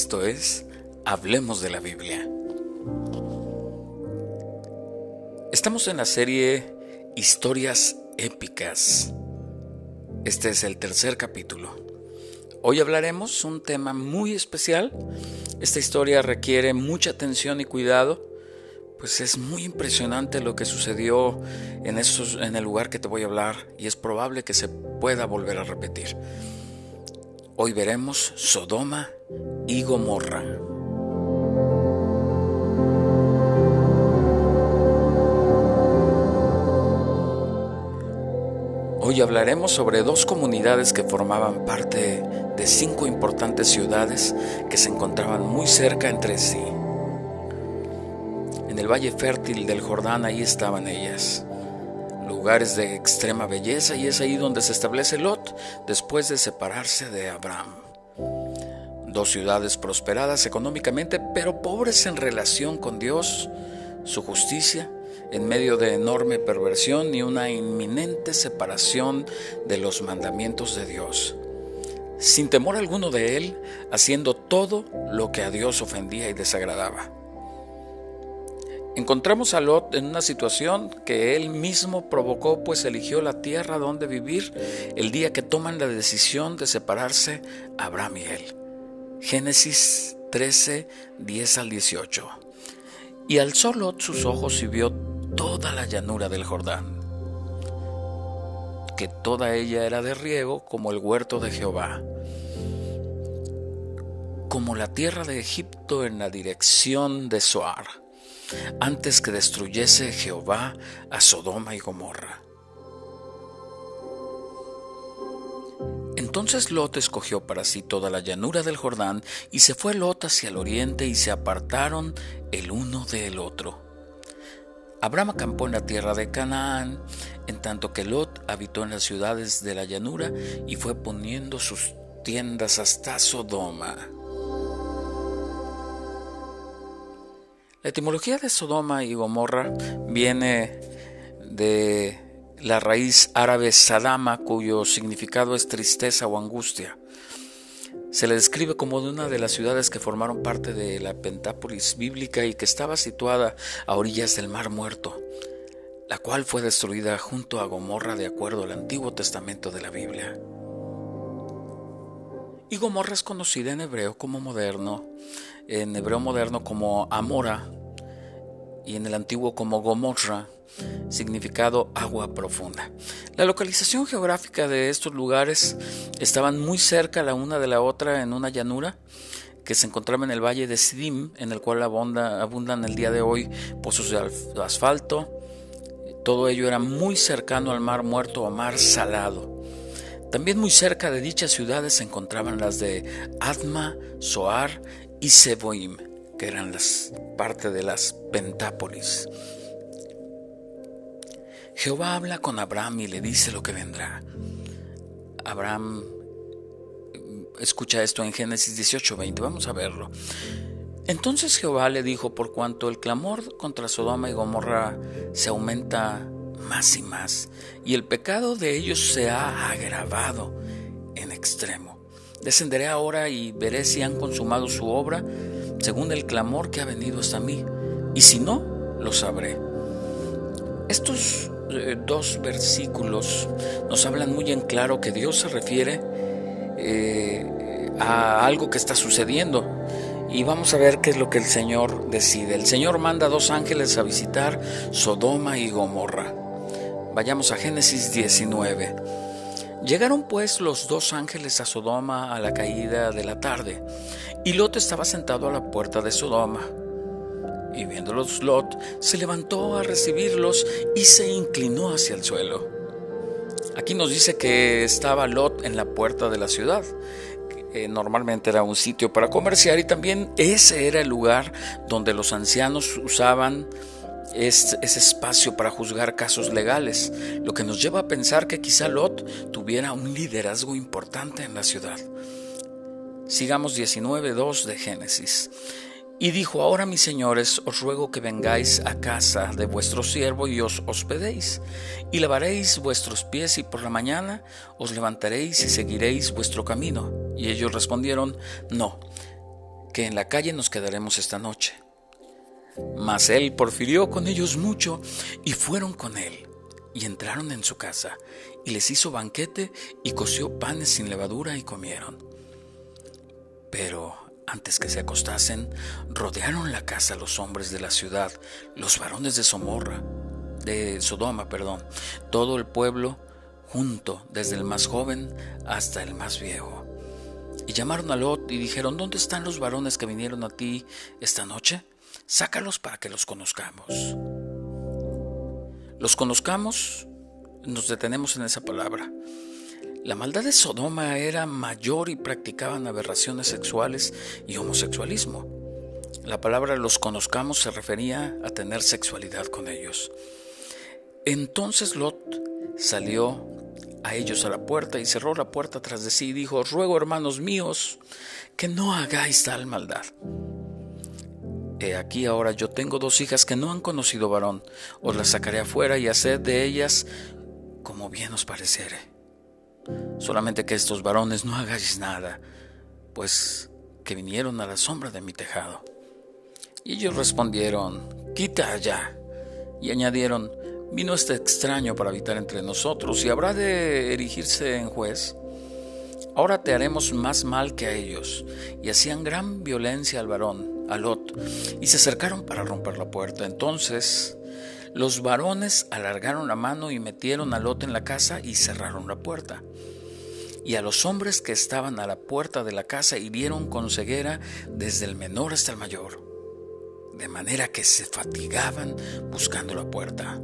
Esto es Hablemos de la Biblia. Estamos en la serie Historias épicas. Este es el tercer capítulo. Hoy hablaremos un tema muy especial. Esta historia requiere mucha atención y cuidado, pues es muy impresionante lo que sucedió en, esos, en el lugar que te voy a hablar y es probable que se pueda volver a repetir. Hoy veremos Sodoma y Gomorra. Hoy hablaremos sobre dos comunidades que formaban parte de cinco importantes ciudades que se encontraban muy cerca entre sí. En el valle fértil del Jordán ahí estaban ellas, lugares de extrema belleza y es ahí donde se establece Lot después de separarse de Abraham. Dos ciudades prosperadas económicamente, pero pobres en relación con Dios, su justicia, en medio de enorme perversión y una inminente separación de los mandamientos de Dios. Sin temor alguno de Él, haciendo todo lo que a Dios ofendía y desagradaba. Encontramos a Lot en una situación que él mismo provocó, pues eligió la tierra donde vivir el día que toman la decisión de separarse Abraham y él. Génesis 13, 10 al 18. Y alzó Lot sus ojos y vio toda la llanura del Jordán, que toda ella era de riego como el huerto de Jehová, como la tierra de Egipto en la dirección de Soar, antes que destruyese Jehová a Sodoma y Gomorra. Entonces Lot escogió para sí toda la llanura del Jordán, y se fue Lot hacia el oriente, y se apartaron el uno del otro. Abraham acampó en la tierra de Canaán, en tanto que Lot habitó en las ciudades de la llanura y fue poniendo sus tiendas hasta Sodoma. La etimología de Sodoma y Gomorra viene de la raíz árabe Sadama, cuyo significado es tristeza o angustia. Se le describe como de una de las ciudades que formaron parte de la Pentápolis bíblica y que estaba situada a orillas del Mar Muerto, la cual fue destruida junto a Gomorra de acuerdo al Antiguo Testamento de la Biblia. Y Gomorra es conocida en hebreo como moderno, en hebreo moderno como Amora y en el antiguo como Gomorra, significado agua profunda. La localización geográfica de estos lugares estaban muy cerca la una de la otra en una llanura que se encontraba en el valle de Sidim, en el cual abundan el día de hoy pozos de asfalto. Todo ello era muy cercano al mar muerto o mar salado. También muy cerca de dichas ciudades se encontraban las de Adma, Soar y Seboim, que eran las parte de las Pentápolis. Jehová habla con Abraham y le dice lo que vendrá. Abraham escucha esto en Génesis 18:20, vamos a verlo. Entonces Jehová le dijo, por cuanto el clamor contra Sodoma y Gomorra se aumenta más y más, y el pecado de ellos se ha agravado en extremo. Descenderé ahora y veré si han consumado su obra según el clamor que ha venido hasta mí, y si no, lo sabré. Estos eh, dos versículos nos hablan muy en claro que Dios se refiere eh, a algo que está sucediendo. Y vamos a ver qué es lo que el Señor decide. El Señor manda dos ángeles a visitar Sodoma y Gomorra. Vayamos a Génesis 19. Llegaron pues los dos ángeles a Sodoma a la caída de la tarde, y Lot estaba sentado a la puerta de Sodoma y viéndolos Lot, se levantó a recibirlos y se inclinó hacia el suelo. Aquí nos dice que estaba Lot en la puerta de la ciudad. Que normalmente era un sitio para comerciar y también ese era el lugar donde los ancianos usaban ese espacio para juzgar casos legales, lo que nos lleva a pensar que quizá Lot tuviera un liderazgo importante en la ciudad. Sigamos 19.2 de Génesis. Y dijo, ahora mis señores, os ruego que vengáis a casa de vuestro siervo y os hospedéis, y lavaréis vuestros pies y por la mañana os levantaréis y seguiréis vuestro camino. Y ellos respondieron, no, que en la calle nos quedaremos esta noche. Mas él porfirió con ellos mucho y fueron con él y entraron en su casa y les hizo banquete y coció panes sin levadura y comieron. Pero antes que se acostasen, rodearon la casa los hombres de la ciudad, los varones de Somorra, de Sodoma, perdón, todo el pueblo junto, desde el más joven hasta el más viejo. Y llamaron a Lot y dijeron, ¿dónde están los varones que vinieron a ti esta noche? Sácalos para que los conozcamos. Los conozcamos, nos detenemos en esa palabra. La maldad de Sodoma era mayor y practicaban aberraciones sexuales y homosexualismo. La palabra los conozcamos se refería a tener sexualidad con ellos. Entonces Lot salió a ellos a la puerta y cerró la puerta tras de sí y dijo, ruego hermanos míos que no hagáis tal maldad. He aquí ahora yo tengo dos hijas que no han conocido varón, os las sacaré afuera y haced de ellas como bien os pareciere. Solamente que estos varones no hagáis nada, pues que vinieron a la sombra de mi tejado. Y ellos respondieron, quita allá. Y añadieron, vino este extraño para habitar entre nosotros y habrá de erigirse en juez. Ahora te haremos más mal que a ellos. Y hacían gran violencia al varón, y se acercaron para romper la puerta. Entonces los varones alargaron la mano y metieron a Lot en la casa y cerraron la puerta. Y a los hombres que estaban a la puerta de la casa hirieron con ceguera desde el menor hasta el mayor, de manera que se fatigaban buscando la puerta.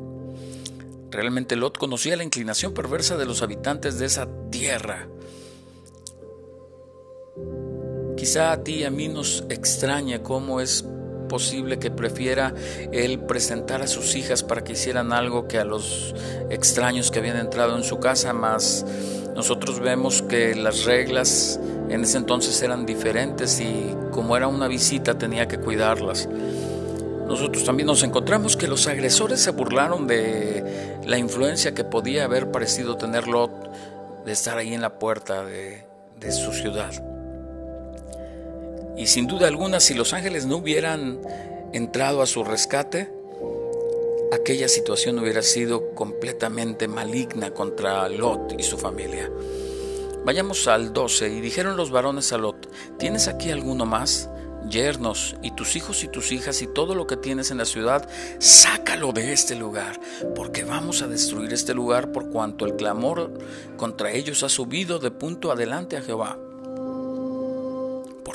Realmente Lot conocía la inclinación perversa de los habitantes de esa tierra. Quizá a ti y a mí nos extraña cómo es posible que prefiera él presentar a sus hijas para que hicieran algo que a los extraños que habían entrado en su casa, más nosotros vemos que las reglas en ese entonces eran diferentes y como era una visita tenía que cuidarlas. Nosotros también nos encontramos que los agresores se burlaron de la influencia que podía haber parecido tener Lot de estar ahí en la puerta de, de su ciudad. Y sin duda alguna, si los ángeles no hubieran entrado a su rescate, aquella situación hubiera sido completamente maligna contra Lot y su familia. Vayamos al 12, y dijeron los varones a Lot, ¿tienes aquí alguno más? yernos y tus hijos y tus hijas y todo lo que tienes en la ciudad, sácalo de este lugar, porque vamos a destruir este lugar por cuanto el clamor contra ellos ha subido de punto adelante a Jehová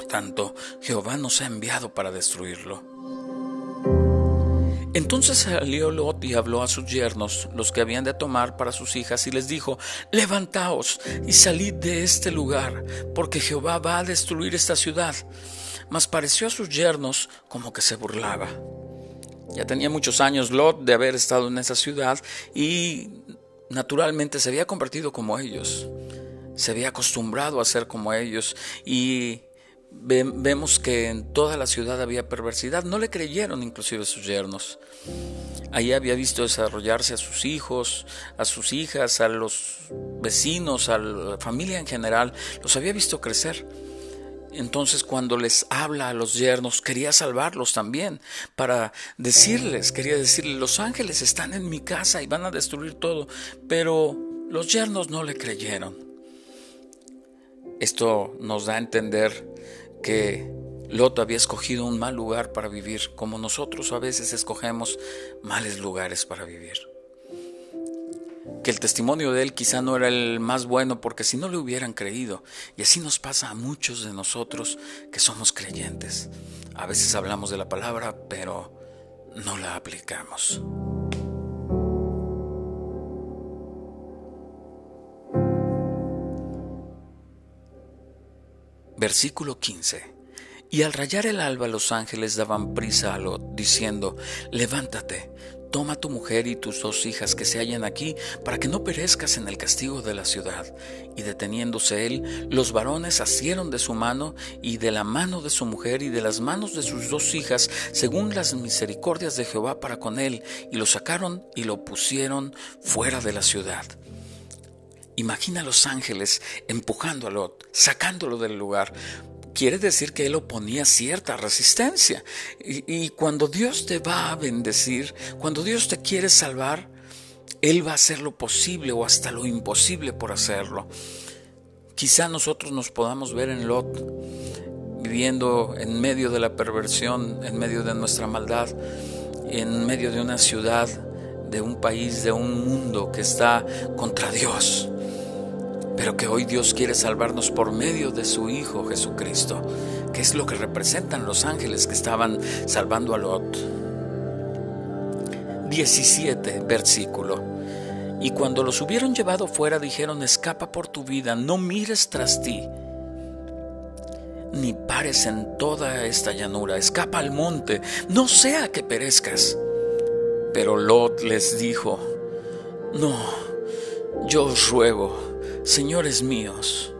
tanto, Jehová nos ha enviado para destruirlo. Entonces salió Lot y habló a sus yernos, los que habían de tomar para sus hijas, y les dijo, Levantaos y salid de este lugar, porque Jehová va a destruir esta ciudad. Mas pareció a sus yernos como que se burlaba. Ya tenía muchos años Lot de haber estado en esa ciudad y naturalmente se había convertido como ellos. Se había acostumbrado a ser como ellos y vemos que en toda la ciudad había perversidad. No le creyeron inclusive sus yernos. Allí había visto desarrollarse a sus hijos, a sus hijas, a los vecinos, a la familia en general. Los había visto crecer. Entonces cuando les habla a los yernos, quería salvarlos también, para decirles, quería decirles, los ángeles están en mi casa y van a destruir todo, pero los yernos no le creyeron. Esto nos da a entender que Lot había escogido un mal lugar para vivir, como nosotros a veces escogemos males lugares para vivir. Que el testimonio de él quizá no era el más bueno porque si no le hubieran creído, y así nos pasa a muchos de nosotros que somos creyentes. A veces hablamos de la palabra, pero no la aplicamos. Versículo 15. Y al rayar el alba los ángeles daban prisa a Lot, diciendo, levántate, toma tu mujer y tus dos hijas que se hallan aquí, para que no perezcas en el castigo de la ciudad. Y deteniéndose él, los varones asieron de su mano y de la mano de su mujer y de las manos de sus dos hijas, según las misericordias de Jehová para con él, y lo sacaron y lo pusieron fuera de la ciudad. Imagina a los ángeles empujando a Lot, sacándolo del lugar. quiere decir que él oponía cierta resistencia. Y, cuando Dios te va a bendecir, cuando Dios te quiere salvar, Él va a hacer lo posible o hasta lo imposible por hacerlo. Quizá nosotros nos podamos ver en Lot, viviendo en medio de la perversión, en medio de nuestra maldad, en medio de una ciudad, de un país, de un mundo que está contra Dios pero que hoy Dios quiere salvarnos por medio de su Hijo Jesucristo, que es lo que representan los ángeles que estaban salvando a Lot. 17 versículo. Y cuando los hubieron llevado fuera dijeron, escapa por tu vida, no mires tras ti, ni pares en toda esta llanura, escapa al monte, no sea que perezcas. Pero Lot les dijo, no, yo os ruego, Señores míos,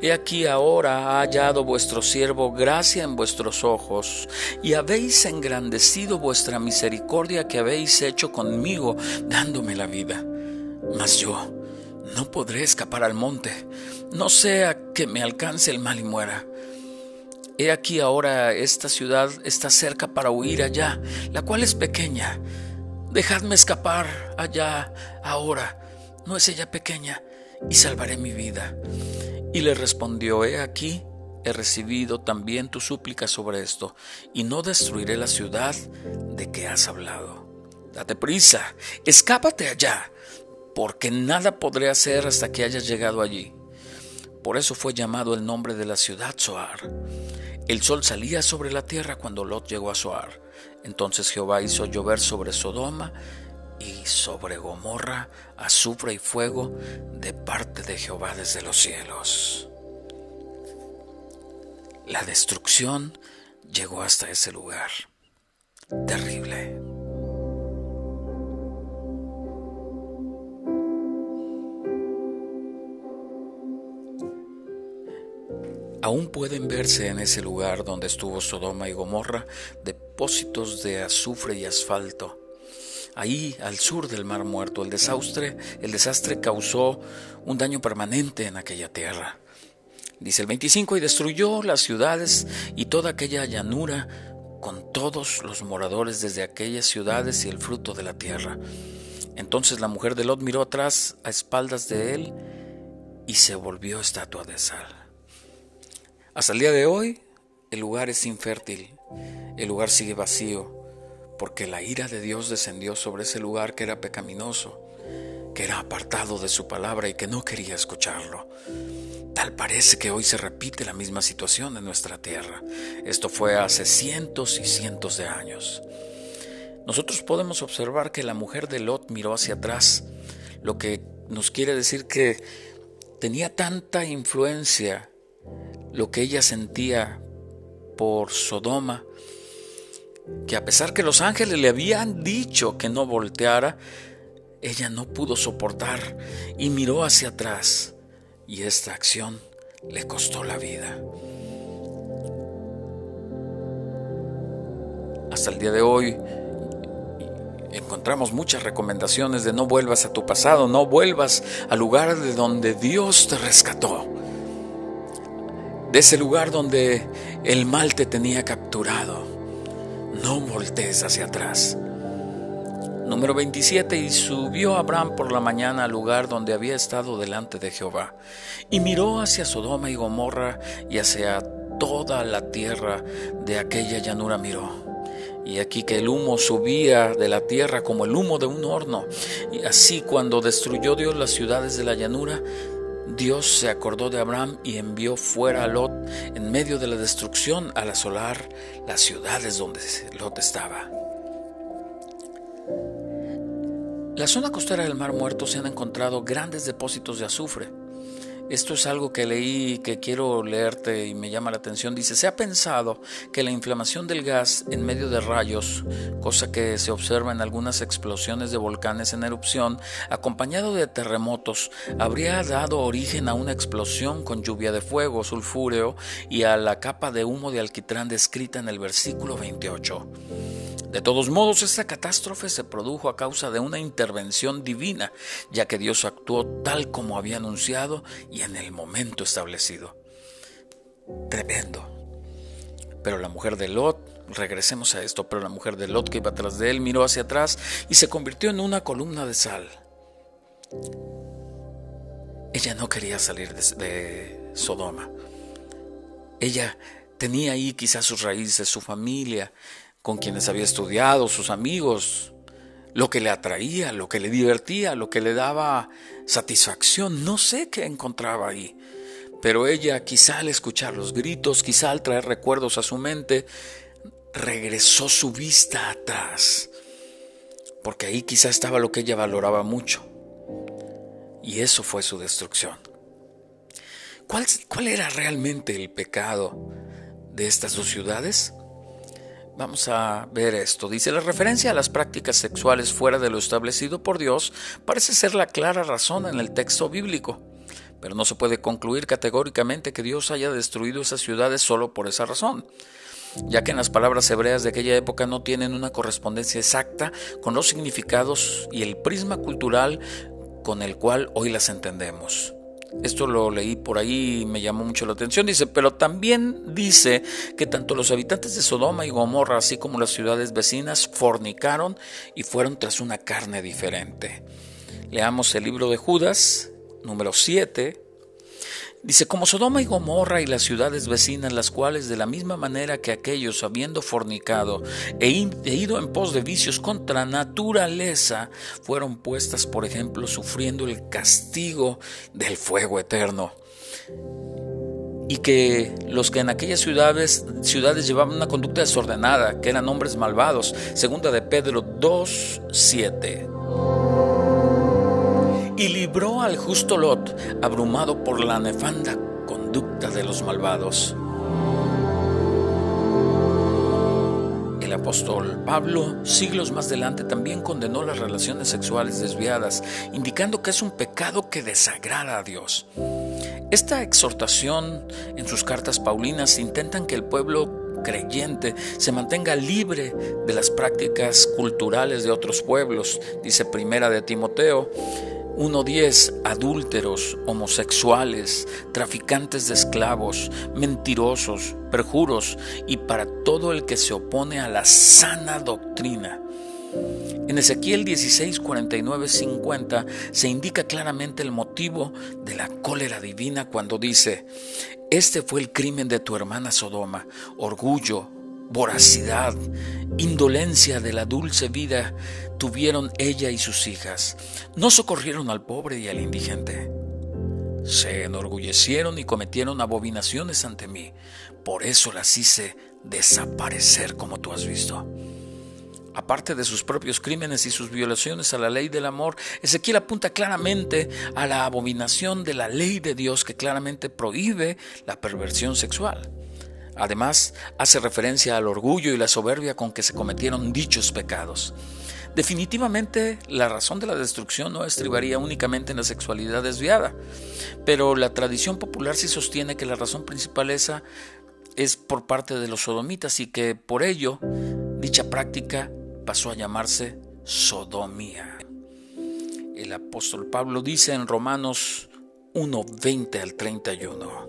he aquí ahora ha hallado vuestro siervo gracia en vuestros ojos, y habéis engrandecido vuestra misericordia que habéis hecho conmigo, dándome la vida. Mas yo no podré escapar al monte, no sea que me alcance el mal y muera. He aquí ahora esta ciudad está cerca para huir allá, la cual es pequeña. Dejadme escapar allá ahora. ¿No es ella pequeña? y salvaré mi vida. Y le respondió, he aquí, he recibido también tu súplica sobre esto, y no destruiré la ciudad de que has hablado. Date prisa, escápate allá, porque nada podré hacer hasta que hayas llegado allí. Por eso fue llamado el nombre de la ciudad Zoar. El sol salía sobre la tierra cuando Lot llegó a Zoar. Entonces Jehová hizo llover sobre Sodoma y sobre Gomorra azufre y fuego de parte de Jehová desde los cielos. La destrucción llegó hasta ese lugar. Terrible. Aún pueden verse en ese lugar donde estuvo Sodoma y Gomorra depósitos de azufre y asfalto ahí al sur del Mar Muerto. El desastre, el desastre causó un daño permanente en aquella tierra. Dice el 25, y destruyó las ciudades y toda aquella llanura con todos los moradores desde aquellas ciudades y el fruto de la tierra. Entonces la mujer de Lot miró atrás a espaldas de él y se volvió estatua de sal. Hasta el día de hoy el lugar es infértil, el lugar sigue vacío, porque la ira de Dios descendió sobre ese lugar que era pecaminoso, que era apartado de su palabra y que no quería escucharlo. Tal parece que hoy se repite la misma situación en nuestra tierra. Esto fue hace cientos y cientos de años. Nosotros podemos observar que la mujer de Lot miró hacia atrás, lo que nos quiere decir que tenía tanta influencia lo que ella sentía por Sodoma que a pesar que los ángeles le habían dicho que no volteara, ella no pudo soportar y miró hacia atrás y esta acción le costó la vida. Hasta el día de hoy encontramos muchas recomendaciones de no vuelvas a tu pasado, no vuelvas al lugar de donde Dios te rescató, de ese lugar donde el mal te tenía capturado no voltees hacia atrás. Número 27. Y subió Abraham por la mañana al lugar donde había estado delante de Jehová, y miró hacia Sodoma y Gomorra y hacia toda la tierra de aquella llanura miró. Y aquí que el humo subía de la tierra como el humo de un horno. Y así cuando destruyó Dios las ciudades de la llanura, Dios se acordó de Abraham y envió fuera a Lot en medio de la destrucción al asolar las ciudades donde Lot estaba. La zona costera del Mar Muerto se han encontrado grandes depósitos de azufre esto es algo que leí que quiero leerte y me llama la atención. Dice, se ha pensado que la inflamación del gas en medio de rayos, cosa que se observa en algunas explosiones de volcanes en erupción, acompañado de terremotos, habría dado origen a una explosión con lluvia de fuego, sulfúreo y a la capa de humo de alquitrán descrita en el versículo 28. De todos modos, esta catástrofe se produjo a causa de una intervención divina, ya que Dios actuó tal como había anunciado y en el momento establecido. tremendo. Pero la mujer de Lot, regresemos a esto, pero la mujer de Lot que iba atrás de él miró hacia atrás y se convirtió en una columna de sal. Ella no quería salir de, Sodoma. Ella tenía ahí quizás sus raíces, su familia, con quienes había estudiado, sus amigos, lo que le atraía, lo que le divertía, lo que le daba satisfacción. No sé qué encontraba ahí. Pero ella, quizá al escuchar los gritos, quizá al traer recuerdos a su mente, regresó su vista atrás. Porque ahí quizá estaba lo que ella valoraba mucho. Y eso fue su destrucción. ¿Cuál, cuál era realmente el pecado de estas dos ciudades? Vamos a ver esto. Dice, la referencia a las prácticas sexuales fuera de lo establecido por Dios parece ser la clara razón en el texto bíblico, pero no se puede concluir categóricamente que Dios haya destruido esas ciudades solo por esa razón, ya que en las palabras hebreas de aquella época no tienen una correspondencia exacta con los significados y el prisma cultural con el cual hoy las entendemos. Esto lo leí por ahí y me llamó mucho la atención. Dice, pero también dice que tanto los habitantes de Sodoma y Gomorra, así como las ciudades vecinas, fornicaron y fueron tras una carne diferente. Leamos el libro de Judas, número 7, Dice, como Sodoma y Gomorra y las ciudades vecinas, las cuales de la misma manera que aquellos, habiendo fornicado e, e, ido en pos de vicios contra naturaleza, fueron puestas, por ejemplo, sufriendo el castigo del fuego eterno. Y que los que en aquellas ciudades, ciudades llevaban una conducta desordenada, que eran hombres malvados, segunda de Pedro 2, 7 y libró al justo Lot, abrumado por la nefanda conducta de los malvados. El apóstol Pablo, siglos más adelante, también condenó las relaciones sexuales desviadas, indicando que es un pecado que desagrada a Dios. Esta exhortación en sus cartas paulinas intentan que el pueblo creyente se mantenga libre de las prácticas culturales de otros pueblos, dice Primera de Timoteo 1.10 adúlteros, homosexuales, traficantes de esclavos, mentirosos, perjuros y para todo el que se opone a la sana doctrina. En Ezequiel 16, 49, 50 se indica claramente el motivo de la cólera divina cuando dice, este fue el crimen de tu hermana Sodoma, orgullo, voracidad, indolencia de la dulce vida tuvieron ella y sus hijas. No socorrieron al pobre y al indigente. Se enorgullecieron y cometieron abominaciones ante mí. Por eso las hice desaparecer como tú has visto. Aparte de sus propios crímenes y sus violaciones a la ley del amor, Ezequiel apunta claramente a la abominación de la ley de Dios que claramente prohíbe la perversión sexual. Además, hace referencia al orgullo y la soberbia con que se cometieron dichos pecados. Definitivamente, la razón de la destrucción no estribaría únicamente en la sexualidad desviada, pero la tradición popular sí sostiene que la razón principal esa es por parte de los sodomitas y que por ello dicha práctica pasó a llamarse sodomía. El apóstol Pablo dice en Romanos 1, 20 al 31.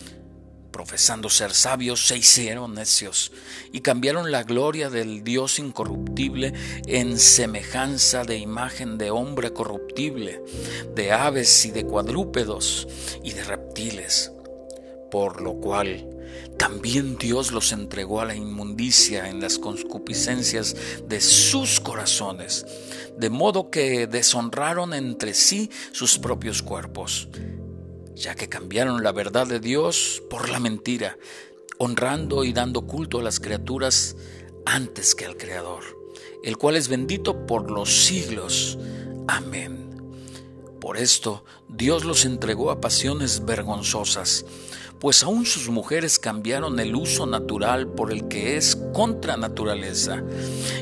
profesando ser sabios, se hicieron necios y cambiaron la gloria del Dios incorruptible en semejanza de imagen de hombre corruptible, de aves y de cuadrúpedos y de reptiles. Por lo cual también Dios los entregó a la inmundicia en las concupiscencias de sus corazones, de modo que deshonraron entre sí sus propios cuerpos ya que cambiaron la verdad de Dios por la mentira, honrando y dando culto a las criaturas antes que al Creador, el cual es bendito por los siglos. Amén. Por esto Dios los entregó a pasiones vergonzosas, pues aún sus mujeres cambiaron el uso natural por el que es contra naturaleza,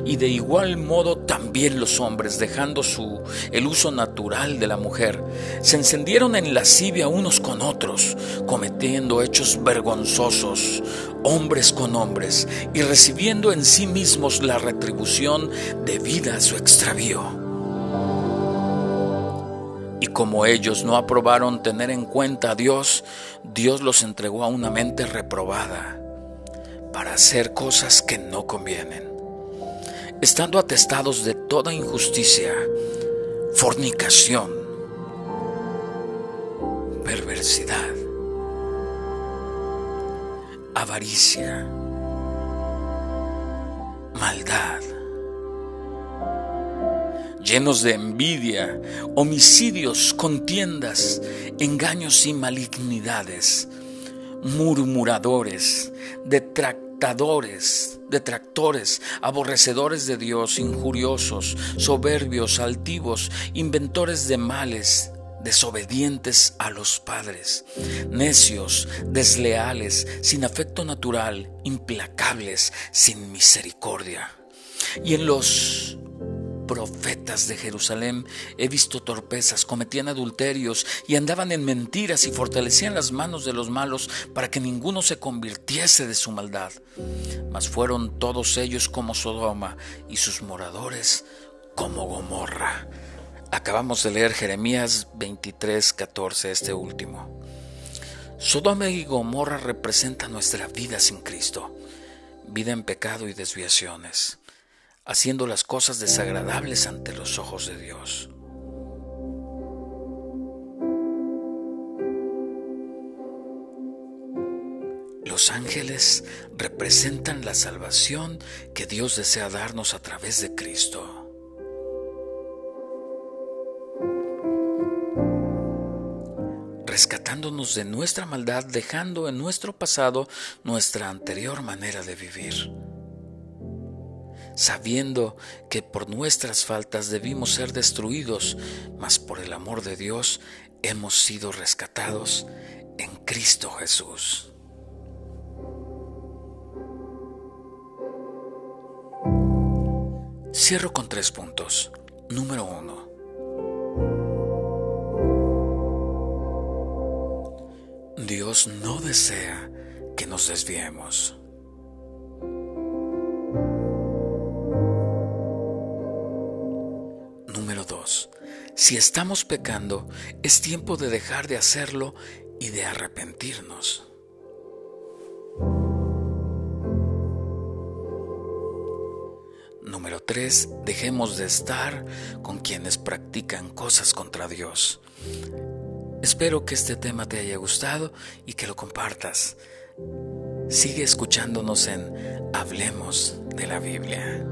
y de igual modo también los hombres, dejando su el uso natural de la mujer, se encendieron en lascivia unos con otros, cometiendo hechos vergonzosos, hombres con hombres, y recibiendo en sí mismos la retribución debida a su extravío. Y como ellos no aprobaron tener en cuenta a Dios, Dios los entregó a una mente reprobada para hacer cosas que no convienen, estando atestados de toda injusticia, fornicación, perversidad, avaricia, maldad llenos de envidia, homicidios, contiendas, engaños y malignidades, murmuradores, detractadores, detractores, aborrecedores de Dios, injuriosos, soberbios, altivos, inventores de males, desobedientes a los padres, necios, desleales, sin afecto natural, implacables, sin misericordia. Y en los profetas de Jerusalén he visto torpezas, cometían adulterios y andaban en mentiras y fortalecían las manos de los malos para que ninguno se convirtiese de su maldad. Mas fueron todos ellos como Sodoma y sus moradores como Gomorra. Acabamos de leer Jeremías 23, 14, este último. Sodoma y Gomorra representan nuestra vida sin Cristo, vida en pecado y desviaciones haciendo las cosas desagradables ante los ojos de Dios. Los ángeles representan la salvación que Dios desea darnos a través de Cristo. rescatándonos de nuestra maldad, dejando en nuestro pasado nuestra anterior manera de vivir sabiendo que por nuestras faltas debimos ser destruidos, mas por el amor de Dios hemos sido rescatados en Cristo Jesús. Cierro con tres puntos. Número uno. Dios no desea que nos desviemos. Si estamos pecando, es tiempo de dejar de hacerlo y de arrepentirnos. Número 3. Dejemos de estar con quienes practican cosas contra Dios. Espero que este tema te haya gustado y que lo compartas. Sigue escuchándonos en Hablemos de la Biblia.